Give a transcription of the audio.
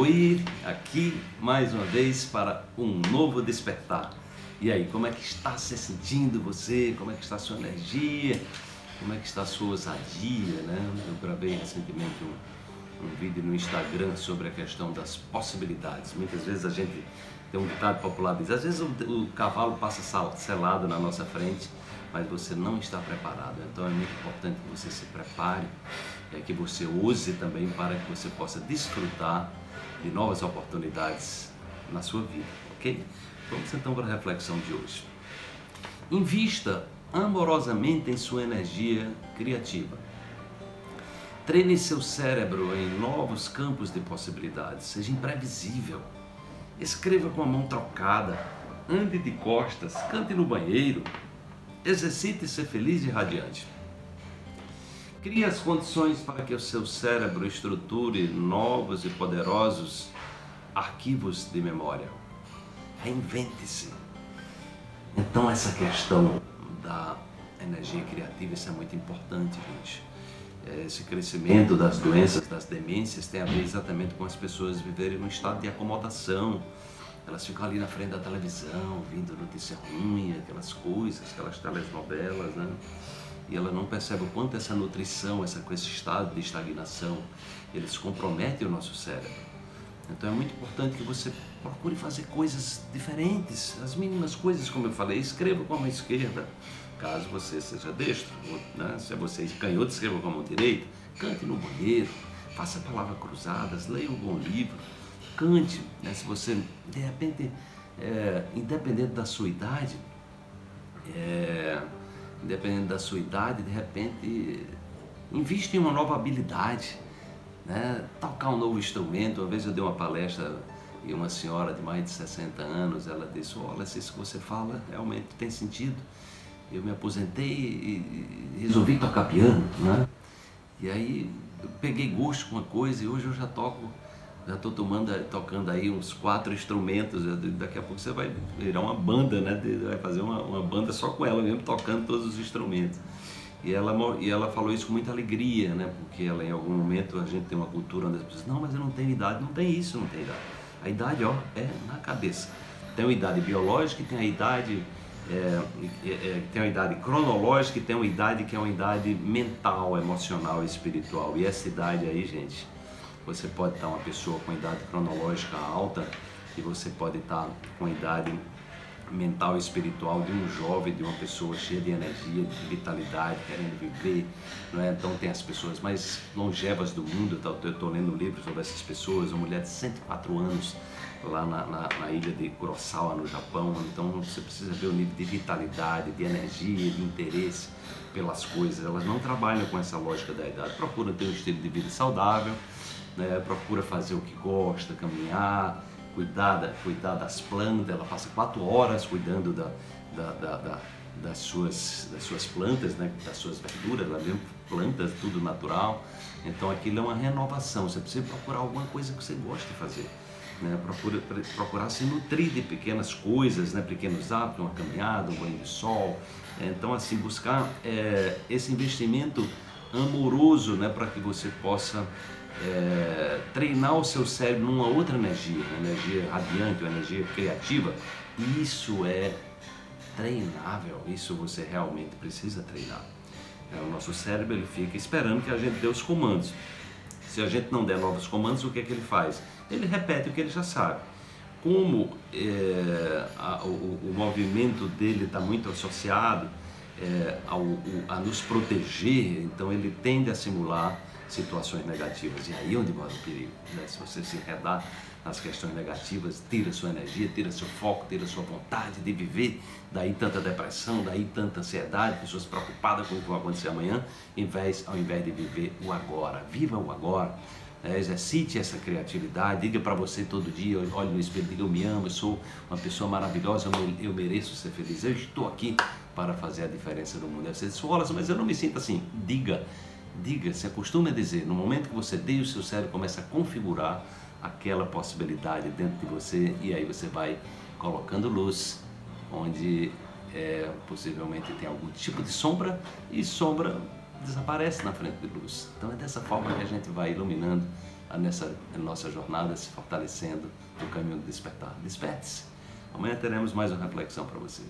Oi, aqui mais uma vez para um novo despertar. E aí, como é que está se sentindo você? Como é que está a sua energia? Como é que está a sua ousadia, né? Eu gravei recentemente um, um vídeo no Instagram sobre a questão das possibilidades. Muitas vezes a gente tem um ditado popular diz, às vezes o, o cavalo passa selado na nossa frente, mas você não está preparado. Então é muito importante que você se prepare, é, que você use também para que você possa desfrutar de novas oportunidades na sua vida, ok? Vamos então para a reflexão de hoje. Invista amorosamente em sua energia criativa. Treine seu cérebro em novos campos de possibilidades. Seja imprevisível. Escreva com a mão trocada. Ande de costas. Cante no banheiro. Exercite ser feliz e radiante. Crie as condições para que o seu cérebro estruture novos e poderosos arquivos de memória. Reinvente-se. Então, essa questão da energia criativa, isso é muito importante, gente. É, esse crescimento das doenças, das demências, tem a ver exatamente com as pessoas viverem num estado de acomodação. Elas ficam ali na frente da televisão, vindo notícia ruim, aquelas coisas, aquelas telenovelas, né? E ela não percebe o quanto essa nutrição, essa, esse estado de estagnação, eles comprometem o nosso cérebro. Então é muito importante que você procure fazer coisas diferentes, as mínimas coisas, como eu falei, escreva com a mão esquerda, caso você seja destro, né? se é você canhoto, escreva com a mão direita, cante no banheiro, faça palavras cruzadas, leia um bom livro, cante, né? se você, de repente, é, independente da sua idade, é, independente da sua idade, de repente, invista em uma nova habilidade, né? tocar um novo instrumento. Uma vez eu dei uma palestra e uma senhora de mais de 60 anos, ela disse, olha, se isso que você fala realmente tem sentido. Eu me aposentei e resolvi tocar piano, né? E aí eu peguei gosto com a coisa e hoje eu já toco, já estou tomando, tocando aí uns quatro instrumentos. Daqui a pouco você vai virar uma banda, né? Vai fazer uma, uma banda só com ela mesmo, tocando todos os instrumentos. E ela, e ela falou isso com muita alegria, né? Porque ela, em algum momento a gente tem uma cultura onde as pessoas, não, mas eu não tenho idade. Não tem isso, não tem idade. A idade, ó, é na cabeça. Tem uma idade biológica tem a idade, é, é, tem uma idade cronológica e tem uma idade que é uma idade mental, emocional e espiritual. E essa idade aí, gente, você pode estar uma pessoa com idade cronológica alta e você pode estar com idade mental e espiritual de um jovem, de uma pessoa cheia de energia, de vitalidade, querendo viver. Não é? Então tem as pessoas mais longevas do mundo, eu estou lendo um livro sobre essas pessoas, uma mulher de 104 anos lá na, na, na, ilha de Kurosawa, no Japão. Então você precisa ver o nível de vitalidade, de energia, de interesse pelas coisas. Elas não trabalham com essa lógica da idade, procuram ter um estilo de vida saudável, né? procura fazer o que gosta, caminhar, cuidar, cuidar das plantas, ela passa quatro horas cuidando da, da, da, da das, suas, das suas plantas, né? das suas verduras, ela mesmo plantas, tudo natural. Então aquilo é uma renovação, você precisa procurar alguma coisa que você gosta de fazer. Né? Procura, procurar se nutrir de pequenas coisas, né? pequenos hábitos, uma caminhada, um banho de sol. Então, assim, buscar é, esse investimento amoroso né? para que você possa é, treinar o seu cérebro numa outra energia, uma energia radiante, uma energia criativa, isso é treinável, isso você realmente precisa treinar. É, o nosso cérebro ele fica esperando que a gente dê os comandos. Se a gente não der novos comandos, o que é que ele faz? Ele repete o que ele já sabe. Como é, a, o, o, movimento dele está muito associado é, ao, a nos proteger, então ele tende a simular situações negativas. E aí onde mora o perigo. Né? Se você se enredar nas questões negativas, tira sua energia, tira seu foco, tira sua vontade de viver, daí tanta depressão, daí tanta ansiedade, pessoas preocupadas com o que vai acontecer amanhã, em vez, ao invés de viver o agora. Viva o agora. É, exercite essa criatividade, diga para você todo dia, olhe no espelho, diga eu me amo, eu sou uma pessoa maravilhosa, eu, eu mereço ser feliz, eu estou aqui para fazer a diferença no mundo. Você diz, mas eu não me sinto assim. Diga, diga, se acostume a dizer, no momento que você deixa o seu cérebro começa a configurar aquela possibilidade dentro de você e aí você vai colocando luz onde é, possivelmente tem algum tipo de sombra e sombra desaparece na frente de luz. Então é dessa forma que a gente vai iluminando nessa nossa jornada, se fortalecendo no caminho do despertar. Desperte-se. Amanhã teremos mais uma reflexão para você.